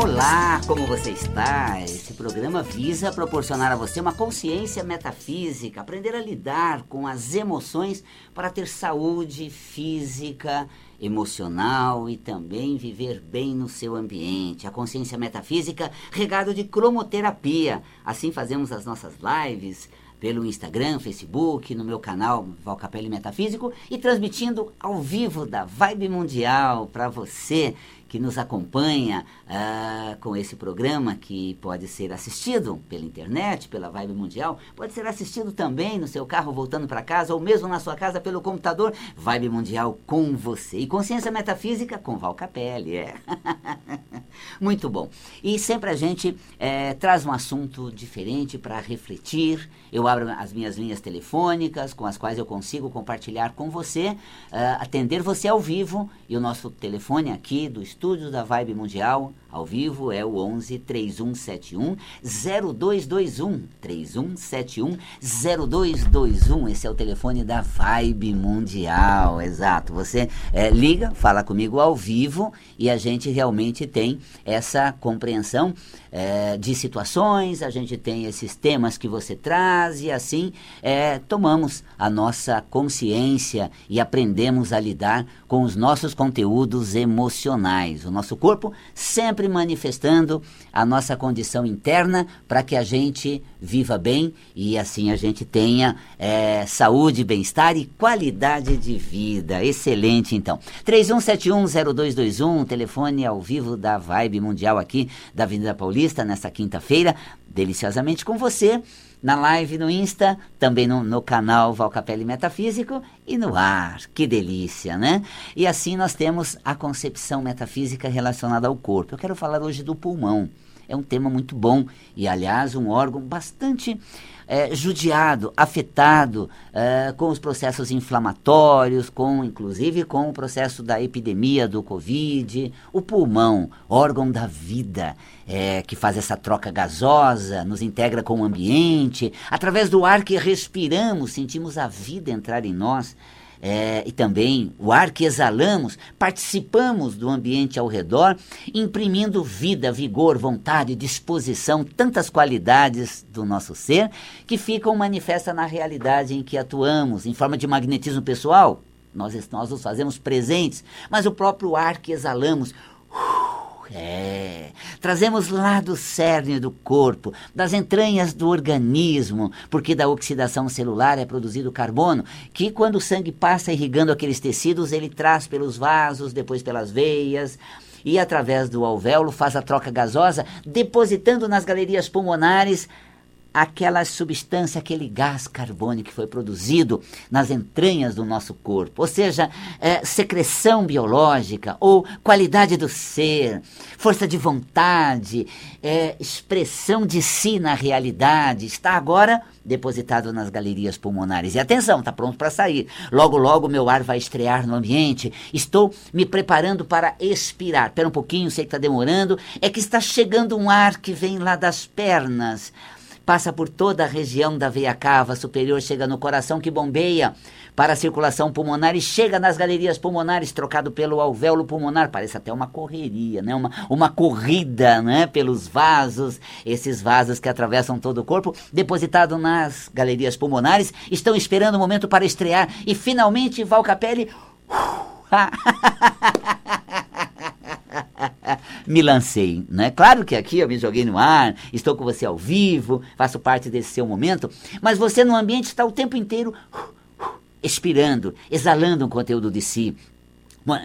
Olá, como você está? Esse programa visa proporcionar a você uma consciência metafísica, aprender a lidar com as emoções para ter saúde física, emocional e também viver bem no seu ambiente. A consciência metafísica regado de cromoterapia. Assim fazemos as nossas lives pelo Instagram, Facebook, no meu canal Valcapelli Metafísico e transmitindo ao vivo da Vibe Mundial para você que nos acompanha uh, com esse programa, que pode ser assistido pela internet, pela Vibe Mundial, pode ser assistido também no seu carro voltando para casa, ou mesmo na sua casa pelo computador. Vibe Mundial com você. E Consciência Metafísica com Val Capelli, é. Muito bom. E sempre a gente é, traz um assunto diferente para refletir. Eu abro as minhas linhas telefônicas, com as quais eu consigo compartilhar com você, uh, atender você ao vivo. E o nosso telefone aqui do estúdio estúdios da Vibe Mundial, ao vivo, é o 11 3171 0221. 3171 0221. Esse é o telefone da Vibe Mundial, exato. Você é, liga, fala comigo ao vivo e a gente realmente tem essa compreensão é, de situações, a gente tem esses temas que você traz e assim é, tomamos a nossa consciência e aprendemos a lidar com os nossos conteúdos emocionais. O nosso corpo sempre manifestando a nossa condição interna para que a gente viva bem e assim a gente tenha é, saúde, bem-estar e qualidade de vida. Excelente, então. 31710221, telefone ao vivo da Vibe Mundial aqui da Avenida Paulista, nessa quinta-feira, deliciosamente com você na live no Insta, também no, no canal Valcapelli Metafísico e no ar. Que delícia, né? E assim nós temos a concepção metafísica relacionada ao corpo. Eu quero falar hoje do pulmão é um tema muito bom e, aliás, um órgão bastante é, judiado, afetado é, com os processos inflamatórios, com inclusive com o processo da epidemia do Covid, o pulmão, órgão da vida, é, que faz essa troca gasosa, nos integra com o ambiente, através do ar que respiramos, sentimos a vida entrar em nós é, e também o ar que exalamos, participamos do ambiente ao redor, imprimindo vida, vigor, vontade, disposição, tantas qualidades do nosso ser que ficam manifestas na realidade em que atuamos, em forma de magnetismo pessoal. Nós, nós nos fazemos presentes, mas o próprio ar que exalamos. É, trazemos lá do cerne do corpo, das entranhas do organismo, porque da oxidação celular é produzido carbono, que quando o sangue passa irrigando aqueles tecidos, ele traz pelos vasos, depois pelas veias, e através do alvéolo faz a troca gasosa, depositando nas galerias pulmonares aquela substância, aquele gás carbônico que foi produzido nas entranhas do nosso corpo, ou seja, é, secreção biológica ou qualidade do ser, força de vontade, é, expressão de si na realidade, está agora depositado nas galerias pulmonares. E atenção, está pronto para sair. Logo, logo meu ar vai estrear no ambiente. Estou me preparando para expirar. Espera um pouquinho, sei que está demorando. É que está chegando um ar que vem lá das pernas passa por toda a região da veia cava superior, chega no coração que bombeia para a circulação pulmonar e chega nas galerias pulmonares, trocado pelo alvéolo pulmonar. Parece até uma correria, né? uma, uma corrida né? pelos vasos, esses vasos que atravessam todo o corpo, depositado nas galerias pulmonares, estão esperando o momento para estrear e finalmente Val Capelli. me lancei, né? Claro que aqui eu me joguei no ar, estou com você ao vivo, faço parte desse seu momento, mas você no ambiente está o tempo inteiro expirando, exalando um conteúdo de si,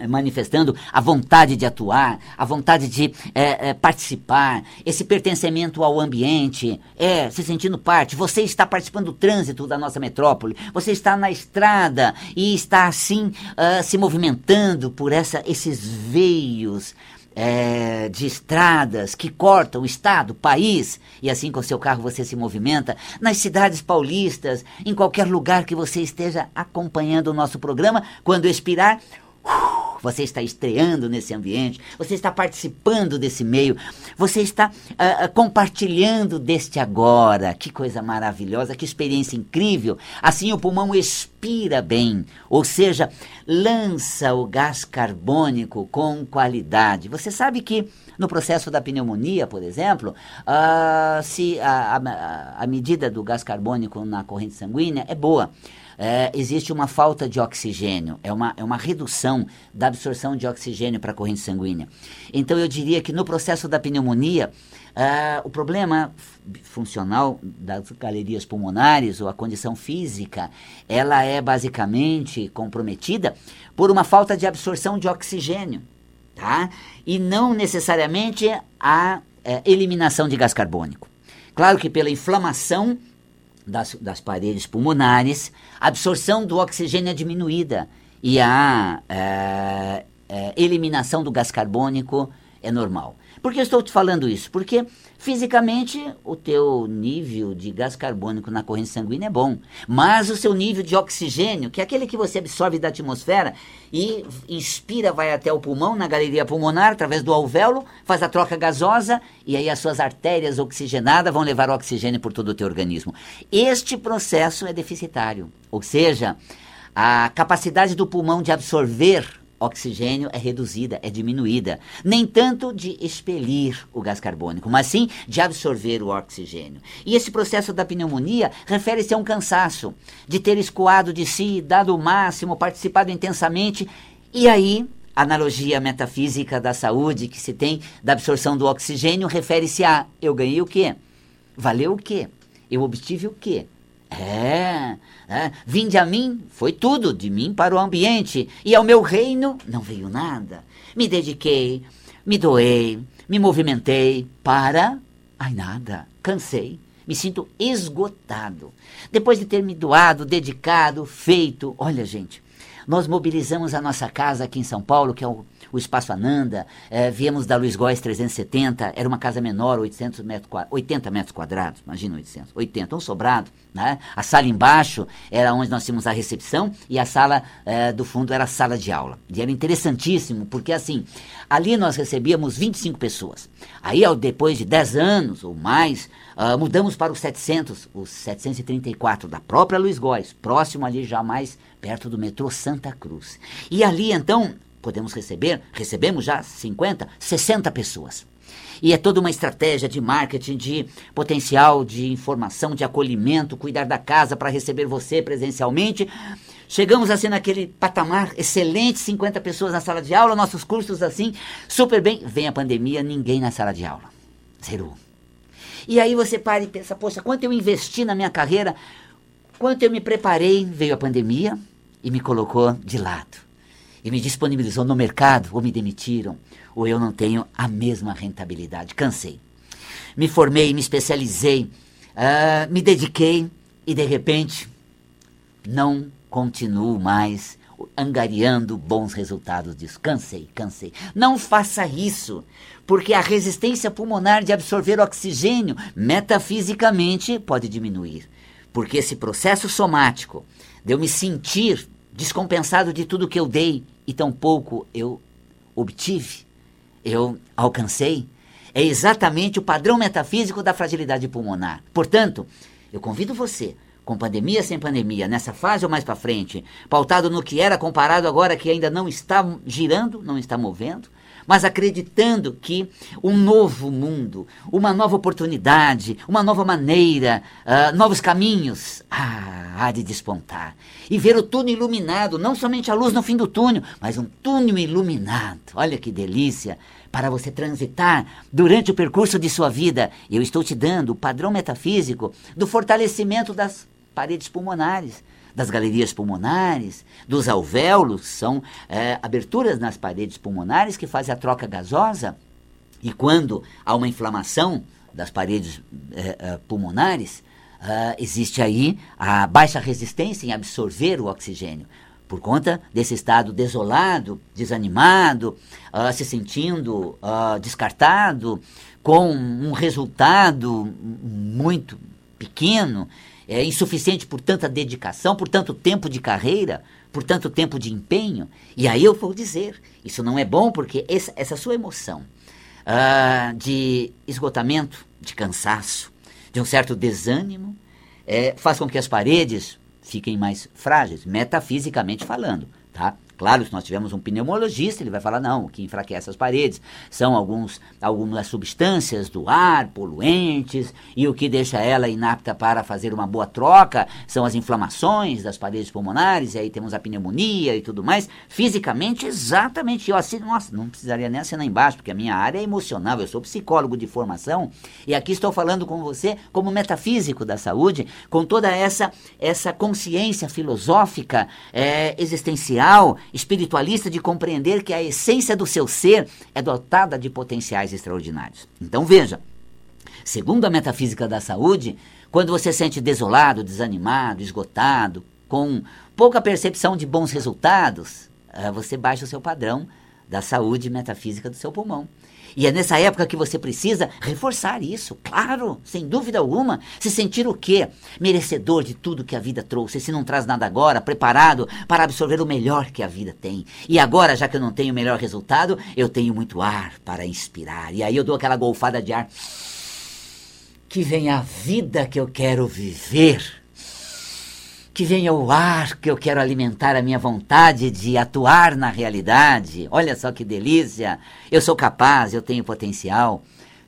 manifestando a vontade de atuar, a vontade de é, é, participar, esse pertencimento ao ambiente, é se sentindo parte. Você está participando do trânsito da nossa metrópole, você está na estrada e está assim uh, se movimentando por essa, esses veios é, de estradas que cortam o estado, o país, e assim com seu carro você se movimenta, nas cidades paulistas, em qualquer lugar que você esteja acompanhando o nosso programa, quando expirar, uh, você está estreando nesse ambiente, você está participando desse meio, você está uh, compartilhando deste agora. Que coisa maravilhosa, que experiência incrível. Assim o pulmão expira bem, ou seja, lança o gás carbônico com qualidade. Você sabe que no processo da pneumonia, por exemplo, uh, se a, a, a medida do gás carbônico na corrente sanguínea é boa. É, existe uma falta de oxigênio, é uma, é uma redução da absorção de oxigênio para a corrente sanguínea. Então, eu diria que no processo da pneumonia, é, o problema funcional das galerias pulmonares ou a condição física, ela é basicamente comprometida por uma falta de absorção de oxigênio, tá? E não necessariamente a é, eliminação de gás carbônico. Claro que pela inflamação das, das paredes pulmonares, a absorção do oxigênio é diminuída e a é, é, eliminação do gás carbônico é normal. Por que estou te falando isso? Porque fisicamente o teu nível de gás carbônico na corrente sanguínea é bom, mas o seu nível de oxigênio, que é aquele que você absorve da atmosfera e inspira, vai até o pulmão, na galeria pulmonar, através do alvéolo, faz a troca gasosa e aí as suas artérias oxigenadas vão levar o oxigênio por todo o teu organismo. Este processo é deficitário, ou seja, a capacidade do pulmão de absorver oxigênio é reduzida, é diminuída. Nem tanto de expelir o gás carbônico, mas sim de absorver o oxigênio. E esse processo da pneumonia refere-se a um cansaço, de ter escoado de si, dado o máximo, participado intensamente, e aí. Analogia metafísica da saúde que se tem da absorção do oxigênio refere-se a eu ganhei o quê? Valeu o quê? Eu obtive o quê? É, é, vinde a mim, foi tudo, de mim para o ambiente, e ao meu reino não veio nada. Me dediquei, me doei, me movimentei para. Ai, nada, cansei, me sinto esgotado. Depois de ter me doado, dedicado, feito, olha, gente, nós mobilizamos a nossa casa aqui em São Paulo, que é o o Espaço Ananda, é, viemos da Luiz Góes 370, era uma casa menor, 800 metros, 80 metros quadrados, imagina 800, 80, um sobrado, né? A sala embaixo era onde nós tínhamos a recepção e a sala é, do fundo era a sala de aula. E era interessantíssimo, porque assim, ali nós recebíamos 25 pessoas. Aí, depois de 10 anos ou mais, uh, mudamos para os 700, os 734 da própria Luiz Góes, próximo ali já mais perto do metrô Santa Cruz. E ali, então, podemos receber, recebemos já 50, 60 pessoas. E é toda uma estratégia de marketing, de potencial, de informação, de acolhimento, cuidar da casa para receber você presencialmente. Chegamos assim naquele patamar excelente, 50 pessoas na sala de aula, nossos cursos assim, super bem. Vem a pandemia, ninguém na sala de aula. Zerou. E aí você para e pensa, poxa, quanto eu investi na minha carreira, quanto eu me preparei, veio a pandemia e me colocou de lado e me disponibilizou no mercado, ou me demitiram, ou eu não tenho a mesma rentabilidade. Cansei. Me formei, me especializei, uh, me dediquei e de repente não continuo mais angariando bons resultados disso. Cansei, cansei. Não faça isso, porque a resistência pulmonar de absorver oxigênio metafisicamente pode diminuir. Porque esse processo somático de eu me sentir descompensado de tudo que eu dei e tão pouco eu obtive, eu alcancei, é exatamente o padrão metafísico da fragilidade pulmonar. Portanto, eu convido você, com pandemia sem pandemia, nessa fase ou mais para frente, pautado no que era comparado agora que ainda não está girando, não está movendo, mas acreditando que um novo mundo, uma nova oportunidade, uma nova maneira, uh, novos caminhos, ah, há de despontar. E ver o túnel iluminado, não somente a luz no fim do túnel, mas um túnel iluminado. Olha que delícia! Para você transitar durante o percurso de sua vida, eu estou te dando o padrão metafísico do fortalecimento das paredes pulmonares das galerias pulmonares, dos alvéolos, são é, aberturas nas paredes pulmonares que fazem a troca gasosa. E quando há uma inflamação das paredes é, é, pulmonares, uh, existe aí a baixa resistência em absorver o oxigênio. Por conta desse estado desolado, desanimado, uh, se sentindo uh, descartado, com um resultado muito pequeno, é insuficiente por tanta dedicação, por tanto tempo de carreira, por tanto tempo de empenho. E aí eu vou dizer, isso não é bom porque essa, essa sua emoção uh, de esgotamento, de cansaço, de um certo desânimo, é, faz com que as paredes fiquem mais frágeis, metafisicamente falando, tá? Claro, se nós tivermos um pneumologista, ele vai falar, não, o que enfraquece as paredes são alguns, algumas substâncias do ar, poluentes, e o que deixa ela inapta para fazer uma boa troca são as inflamações das paredes pulmonares, e aí temos a pneumonia e tudo mais. Fisicamente, exatamente. Eu assim, nossa, não precisaria nem assinar embaixo, porque a minha área é emocional, eu sou psicólogo de formação, e aqui estou falando com você como metafísico da saúde, com toda essa, essa consciência filosófica, é, existencial, espiritualista de compreender que a essência do seu ser é dotada de potenciais extraordinários. Então veja, segundo a metafísica da saúde, quando você se sente desolado, desanimado, esgotado, com pouca percepção de bons resultados, ah, você baixa o seu padrão da saúde metafísica do seu pulmão. E é nessa época que você precisa reforçar isso, claro, sem dúvida alguma. Se sentir o quê? Merecedor de tudo que a vida trouxe. Se não traz nada agora, preparado para absorver o melhor que a vida tem. E agora, já que eu não tenho o melhor resultado, eu tenho muito ar para inspirar. E aí eu dou aquela golfada de ar. Que vem a vida que eu quero viver que venha o ar que eu quero alimentar a minha vontade de atuar na realidade. Olha só que delícia! Eu sou capaz, eu tenho potencial.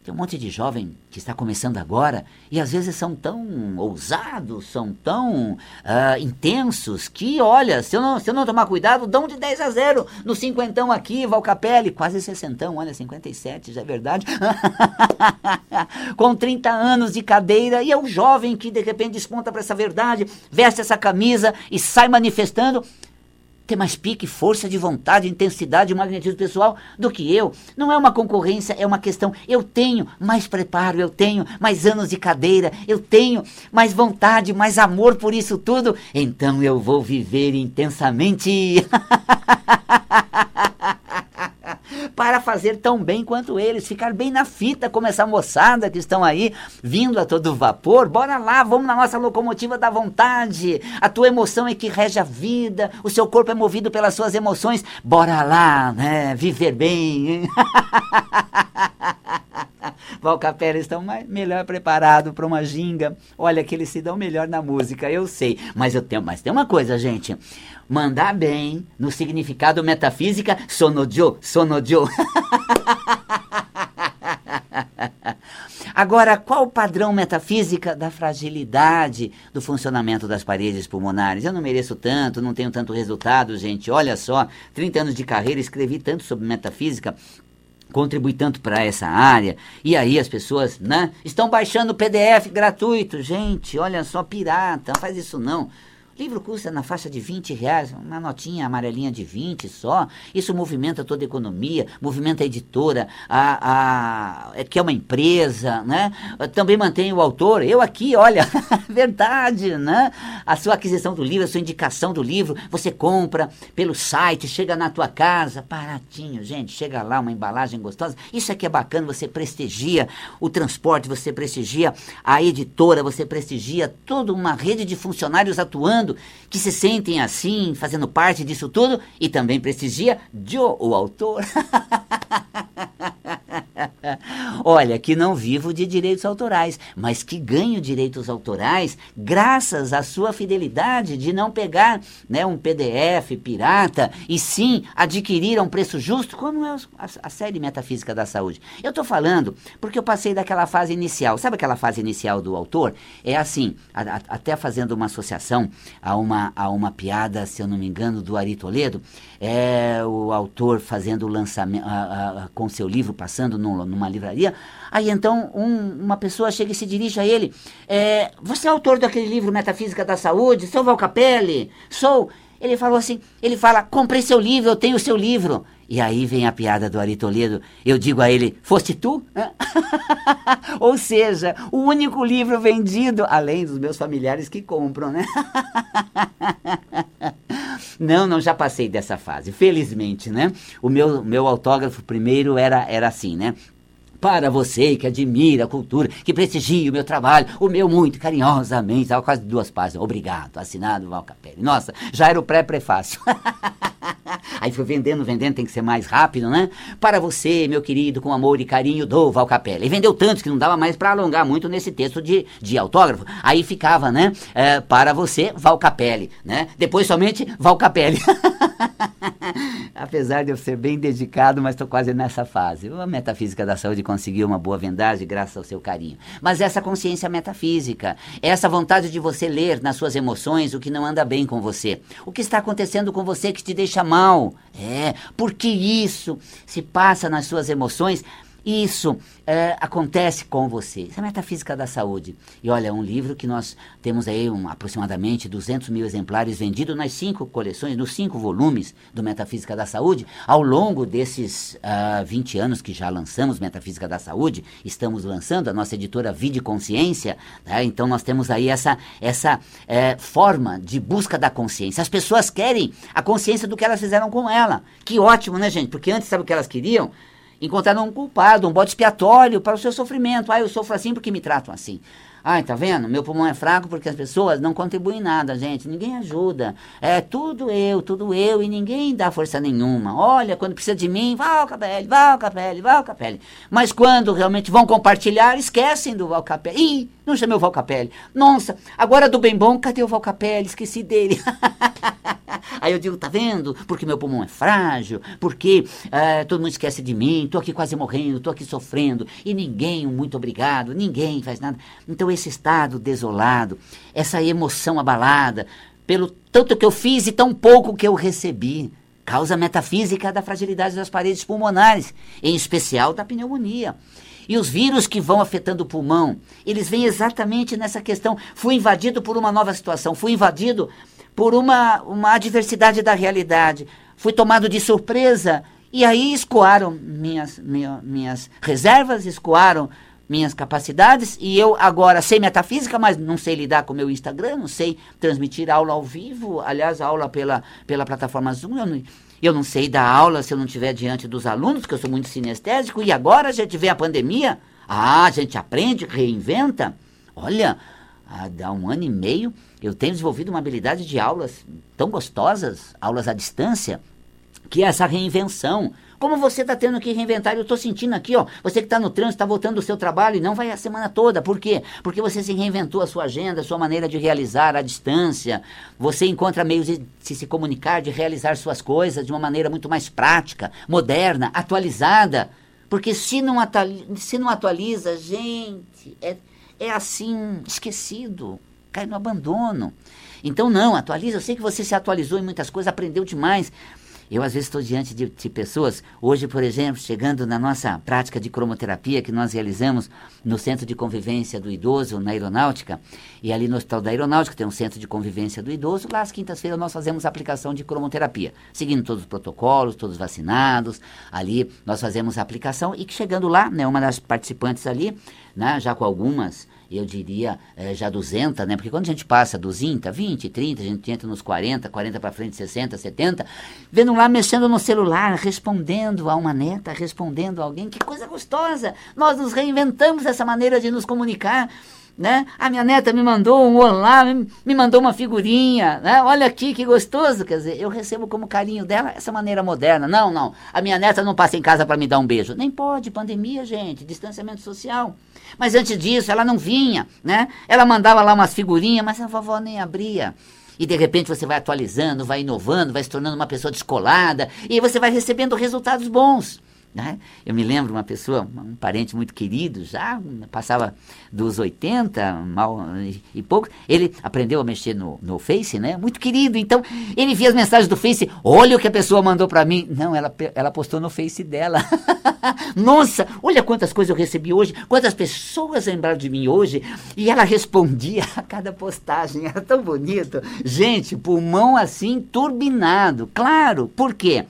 Tem um monte de jovem que está começando agora e às vezes são tão ousados, são tão uh, intensos que, olha, se eu, não, se eu não tomar cuidado, dão de 10 a 0 no cinquentão aqui, Valcapelli, quase sessentão, olha, 57, já é verdade. Com 30 anos de cadeira e é um jovem que de repente desponta para essa verdade, veste essa camisa e sai manifestando ter mais pique, força de vontade, intensidade e magnetismo pessoal do que eu. Não é uma concorrência, é uma questão. Eu tenho mais preparo, eu tenho mais anos de cadeira, eu tenho mais vontade, mais amor por isso tudo. Então eu vou viver intensamente. para fazer tão bem quanto eles, ficar bem na fita como essa moçada que estão aí vindo a todo vapor. Bora lá, vamos na nossa locomotiva da vontade. A tua emoção é que rege a vida, o seu corpo é movido pelas suas emoções. Bora lá, né? Viver bem. Valcapera estão mais, melhor preparados para uma ginga. Olha que eles se dão melhor na música, eu sei. Mas eu tenho, mas tem uma coisa, gente. Mandar bem no significado metafísica, sonojo, sonojo. Agora, qual o padrão metafísica da fragilidade do funcionamento das paredes pulmonares? Eu não mereço tanto, não tenho tanto resultado, gente. Olha só, 30 anos de carreira, escrevi tanto sobre metafísica, contribui tanto para essa área. E aí as pessoas, né, estão baixando o PDF gratuito. Gente, olha só, pirata, não faz isso não. Livro custa na faixa de 20 reais, uma notinha amarelinha de 20 só. Isso movimenta toda a economia, movimenta a editora, a, a, é que é uma empresa, né? Também mantém o autor. Eu aqui, olha, verdade, né? A sua aquisição do livro, a sua indicação do livro, você compra pelo site, chega na tua casa, baratinho, gente, chega lá, uma embalagem gostosa. Isso aqui é bacana, você prestigia o transporte, você prestigia a editora, você prestigia toda uma rede de funcionários atuando que se sentem assim, fazendo parte disso tudo, e também prestigia Joe, o autor. Olha, que não vivo de direitos autorais, mas que ganho direitos autorais graças à sua fidelidade de não pegar né, um PDF pirata e sim adquirir a um preço justo, como é a, série Metafísica da Saúde. Eu estou falando porque eu passei daquela fase inicial. Sabe aquela fase inicial do autor? É assim, a, a, até fazendo uma associação a uma, a uma piada, se eu não me engano, do Ari Toledo, é o autor fazendo o lançamento com seu livro, passando num, numa livraria. Aí então um, uma pessoa chega e se dirige a ele: é, Você é autor daquele livro Metafísica da Saúde? Sou Valcapelli? Sou. Ele falou assim: Ele fala, comprei seu livro, eu tenho seu livro. E aí vem a piada do Ari Toledo. Eu digo a ele: Foste tu? Ou seja, o único livro vendido, além dos meus familiares que compram, né? Não, não, já passei dessa fase, felizmente, né? O meu, meu autógrafo primeiro era, era assim, né? Para você que admira a cultura, que prestigia o meu trabalho, o meu muito carinhosamente, estava quase duas páginas. Obrigado, assinado Val Capelli. Nossa, já era o pré-prefácio. Aí foi vendendo, vendendo, tem que ser mais rápido, né? Para você, meu querido, com amor e carinho, do Val Capelli. E vendeu tanto que não dava mais para alongar muito nesse texto de, de autógrafo. Aí ficava, né? É, para você, Val Capelli, né? Depois somente Val Capelli. Apesar de eu ser bem dedicado, mas estou quase nessa fase. A metafísica da saúde conseguiu uma boa vendagem graças ao seu carinho. Mas essa consciência metafísica, essa vontade de você ler nas suas emoções o que não anda bem com você, o que está acontecendo com você que te deixa mal. É, porque isso se passa nas suas emoções isso é, acontece com você. Isso é a metafísica da saúde. E olha, um livro que nós temos aí um, aproximadamente 200 mil exemplares vendidos nas cinco coleções, nos cinco volumes do Metafísica da Saúde. Ao longo desses uh, ah, 20 anos que já lançamos Metafísica da Saúde, estamos lançando a nossa editora Vida e Consciência. Tá? Então nós temos aí essa, essa é, forma de busca da consciência. As pessoas querem a consciência do que elas fizeram com ela. Que ótimo, né, gente? Porque antes, sabe o que elas queriam? Encontraram um culpado, um bode expiatório para o seu sofrimento. Ah, eu sofro assim porque me tratam assim. Ai, tá vendo? Meu pulmão é fraco porque as pessoas não contribuem nada, gente. Ninguém ajuda. É tudo eu, tudo eu e ninguém dá força nenhuma. Olha, quando precisa de mim, Val Capelli, Val Capelli, Val Capelli. Mas quando realmente vão compartilhar, esquecem do Val Capelli. Ih, não chamei o Val Capelli. Nossa, agora do bem bom, cadê o Val Capelli? Esqueci dele. Aí eu digo, tá vendo? Porque meu pulmão é frágil, porque uh, todo mundo esquece de mim, tô aqui quase morrendo, tô aqui sofrendo, e ninguém, muito obrigado, ninguém faz nada. Então esse estado desolado, essa emoção abalada, pelo tanto que eu fiz e tão pouco que eu recebi, causa metafísica da fragilidade das paredes pulmonares, em especial da pneumonia. E os vírus que vão afetando o pulmão, eles vêm exatamente nessa questão. Fui invadido por uma nova situação, fui invadido por uma, uma adversidade da realidade. Fui tomado de surpresa e aí escoaram minhas, minha, minhas reservas, escoaram minhas capacidades e eu agora sei metafísica, mas não sei lidar com o meu Instagram, não sei transmitir aula ao vivo, aliás, aula pela, pela plataforma Zoom, eu não, eu não sei dar aula se eu não estiver diante dos alunos, porque eu sou muito sinestésico, e agora a gente vê a pandemia, ah, a gente aprende, reinventa. Olha, há um ano e meio eu tenho desenvolvido uma habilidade de aulas tão gostosas, aulas à distância, que é essa reinvenção. Como você está tendo que reinventar, eu estou sentindo aqui, ó, você que está no trânsito, está voltando do seu trabalho e não vai a semana toda. Por quê? Porque você se reinventou a sua agenda, a sua maneira de realizar à distância. Você encontra meios de se, comunicar, de realizar suas coisas de uma maneira muito mais prática, moderna, atualizada. Porque se não, atualiza, se não atualiza, gente, é, é assim, esquecido cai no abandono. Então, não, atualiza. Eu sei que você se atualizou em muitas coisas, aprendeu demais. Eu, às vezes, estou diante de, de, pessoas, hoje, por exemplo, chegando na nossa prática de cromoterapia que nós realizamos no Centro de Convivência do Idoso, na Aeronáutica, e ali no Hospital da Aeronáutica tem um Centro de Convivência do Idoso, lá às quintas-feiras nós fazemos aplicação de cromoterapia, seguindo todos os protocolos, todos vacinados, ali nós fazemos a aplicação, e chegando lá, né, uma das participantes ali, né, já com algumas eu diria, é, já 200, né? Porque quando a gente passa dos 20, 20, 30, a gente entra nos 40, 40 para frente, 60, 70, vendo lá, mexendo no celular, respondendo a uma neta, respondendo a alguém, que coisa gostosa! Nós nos reinventamos essa maneira de nos comunicar né? A minha neta me mandou um olá, me mandou uma figurinha, né? Olha aqui que gostoso, quer dizer, eu recebo como carinho dela essa maneira moderna. Não, não, a minha neta não passa em casa para me dar um beijo. Nem pode, pandemia, gente, distanciamento social. Mas antes disso, ela não vinha, né? Ela mandava lá umas figurinhas, mas a vovó nem abria. E de repente você vai atualizando, vai inovando, vai se tornando uma pessoa descolada e você vai recebendo resultados bons. Né? Eu me lembro uma pessoa, um parente muito querido, já passava dos 80 mal, e, pouco, ele aprendeu a mexer no, no Face, né? Muito querido. Então, ele via as mensagens do Face, olha o que a pessoa mandou para mim. Não, ela, ela postou no Face dela. Nossa, olha quantas coisas eu recebi hoje, quantas pessoas lembraram de mim hoje. E ela respondia a cada postagem, era tão bonito. Gente, pulmão assim turbinado. Claro, por quê?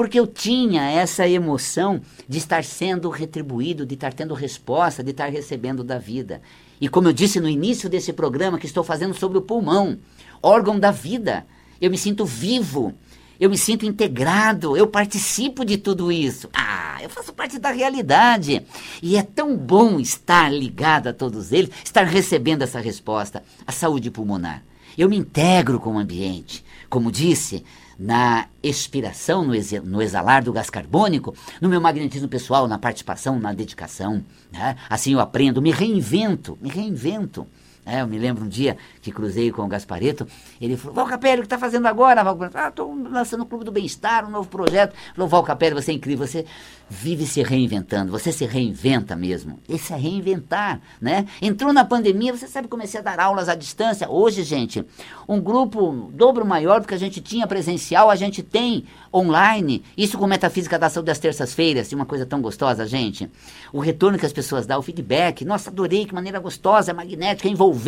Porque eu tinha essa emoção de estar sendo retribuído, de estar tendo resposta, de estar recebendo da vida. E como eu disse no início desse programa que estou fazendo sobre o pulmão, órgão da vida, eu me sinto vivo. Eu me sinto integrado, eu participo de tudo isso. Ah, eu faço parte da realidade. E é tão bom estar ligado a todos eles, estar recebendo essa resposta. A saúde pulmonar. Eu me integro com o ambiente. Como disse, na expiração, no, no, exalar do gás carbônico, no meu magnetismo pessoal, na participação, na dedicação. Né? Assim eu aprendo, me reinvento, me reinvento. É, eu me lembro um dia que cruzei com o Gaspareto, ele falou, Val Capelli, o que está fazendo agora? Ah, estou lançando o Clube do Bem-Estar, um novo projeto. Falou, Val Capelli, você é incrível, você vive se reinventando, você se reinventa mesmo. Esse é reinventar, né? Entrou na pandemia, você sabe, comecei a dar aulas à distância. Hoje, gente, um grupo dobro maior do que a gente tinha presencial, a gente tem online. Isso com Metafísica da Saúde das terças-feiras, uma coisa tão gostosa, gente. O retorno que as pessoas dão, o feedback. Nossa, adorei, que maneira gostosa, magnética, envolvente,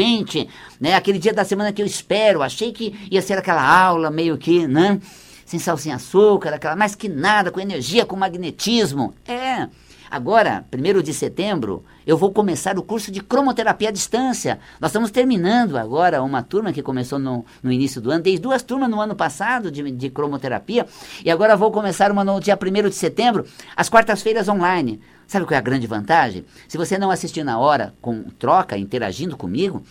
né? Aquele dia da semana que eu espero, achei que ia ser aquela aula meio que, né? sem sal, sem açúcar, aquela mais que nada, com energia, com magnetismo. É. Agora, primeiro de setembro, eu vou começar o curso de cromoterapia à distância. Nós estamos terminando agora uma turma que começou no, no início do ano. Dei duas turmas no ano passado de, de cromoterapia e agora vou começar uma no dia 1 de setembro, às quartas-feiras online. Sabe qual é a grande vantagem? Se você não assistir na hora, com troca, interagindo comigo,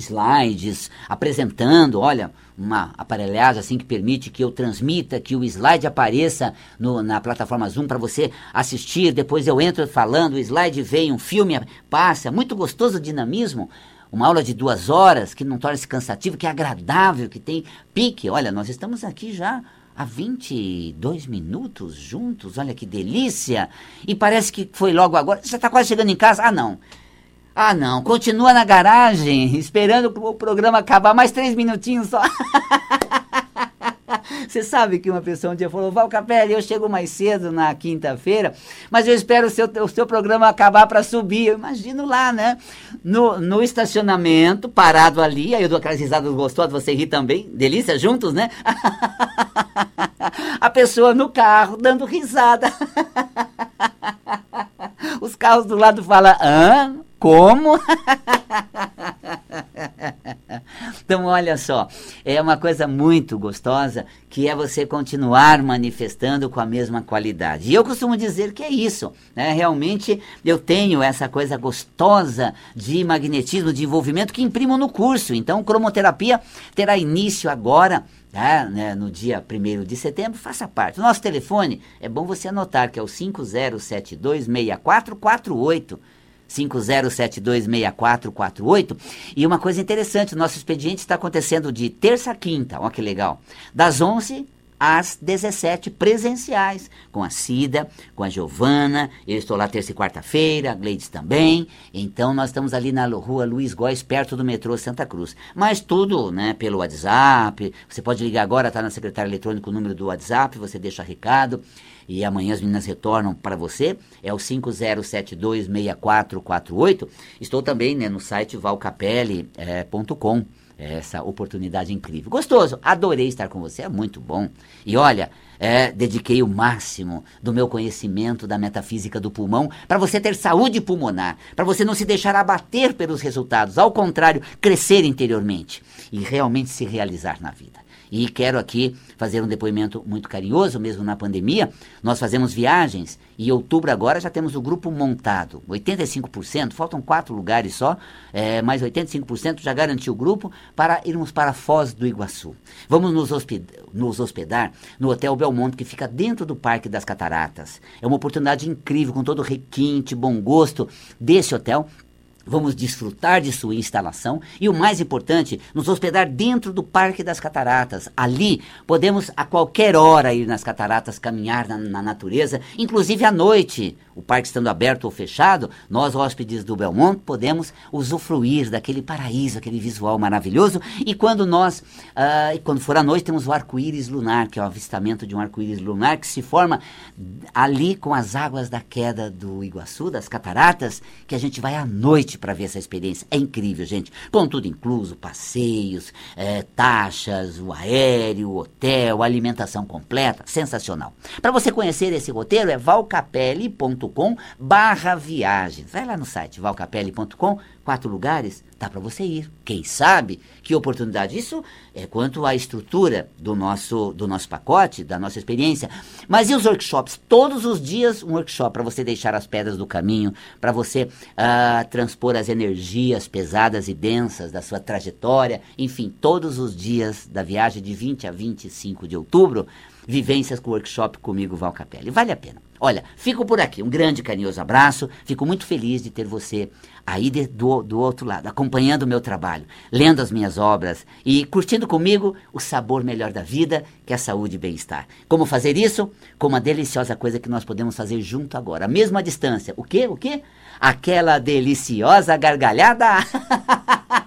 slides, apresentando, olha, uma aparelhagem assim que permite que eu transmita, que o slide apareça no, na plataforma Zoom para você assistir. Depois eu entro falando, o slide vem, um filme passa, muito gostoso o dinamismo. Uma aula de duas horas que não torna-se cansativo, que é agradável, que tem pique. Olha, nós estamos aqui já há 22 minutos juntos, olha que delícia! E parece que foi logo agora. Você está quase chegando em casa? Ah, não. Ah, não. Continua na garagem, esperando o programa acabar. Mais três minutinhos só. Você sabe que uma pessoa um dia falou, Val Capelli, eu chego mais cedo na quinta-feira, mas eu espero o seu, o seu programa acabar para subir. Eu imagino lá, né? No, no estacionamento, parado ali, aí eu dou aquelas risadas gostosas, você ri também. Delícia, juntos, né? A pessoa no carro, dando risada. Os carros do lado falam, hã? Como? então, olha só, é uma coisa muito gostosa que é você continuar manifestando com a mesma qualidade. E eu costumo dizer que é isso, né? Realmente eu tenho essa coisa gostosa de magnetismo, de envolvimento que imprimo no curso. Então, cromoterapia terá início agora Tá, né, no dia 1 de setembro, faça parte. O nosso telefone, é bom você anotar, que é o 50726448. 50726448. E uma coisa interessante, nosso expediente está acontecendo de terça a quinta, olha que legal. Das 11 às 17 presenciais, com a Cida, com a Giovana, eu estou lá terça e quarta-feira, a Gleides também. Então nós estamos ali na rua Luiz Góes, perto do metrô Santa Cruz. Mas tudo, né, pelo WhatsApp. Você pode ligar agora, está na secretária eletrônica o número do WhatsApp, você deixa recado e amanhã as meninas retornam para você, é o 50726448. Estou também né, no site valcapelli.com. Eh, é, essa oportunidade incrível. Gostoso, adorei estar com você, é muito bom. E olha, é, dediquei o máximo do meu conhecimento da metafísica do pulmão para você ter saúde pulmonar, para você não se deixar abater pelos resultados, ao contrário, crescer interiormente e realmente se realizar na vida. E quero aqui fazer um depoimento muito carinhoso, mesmo na pandemia. Nós fazemos viagens e em outubro agora já temos o grupo montado. 85%, faltam quatro lugares só, é, mas 85% já garantiu o grupo para irmos para Foz do Iguaçu. Vamos nos hospedar, nos hospedar no Hotel Belmonte, que fica dentro do Parque das Cataratas. É uma oportunidade incrível, com todo o requinte, bom gosto desse hotel Vamos desfrutar de sua instalação e, o mais importante, nos hospedar dentro do Parque das Cataratas. Ali podemos a qualquer hora ir nas cataratas, caminhar na, na natureza, inclusive à noite o parque estando aberto ou fechado, nós, hóspedes do Belmont, podemos usufruir daquele paraíso, aquele visual maravilhoso. E quando nós, uh, quando for à noite, temos o arco-íris lunar, que é o avistamento de um arco-íris lunar que se forma ali com as águas da queda do Iguaçu, das cataratas, que a gente vai à noite para ver essa experiência. É incrível, gente. Com tudo incluso, passeios, é, taxas, o aéreo, o hotel, alimentação completa, sensacional. Para você conhecer esse roteiro é valcapelli.com valcapelli.com barra viagens. Vai lá no site valcapelli.com, quatro lugares, dá para você ir. Quem sabe que oportunidade. Isso é quanto à estrutura do nosso, do nosso pacote, da nossa experiência. Mas e os workshops? Todos os dias um workshop para você deixar as pedras do caminho, para você uh, transpor as energias pesadas e densas da sua trajetória. Enfim, todos os dias da viagem de 20 a 25 de outubro, vivências com workshop comigo, Val Capelli. Vale a pena. Olha, fico por aqui. Um grande carinhoso abraço. Fico muito feliz de ter você aí de, do, do outro lado, acompanhando o meu trabalho, lendo as minhas obras e curtindo comigo o sabor melhor da vida, que é saúde e bem-estar. Como fazer isso? Com uma deliciosa coisa que nós podemos fazer junto agora, a mesma distância. O quê? O quê? Aquela deliciosa gargalhada.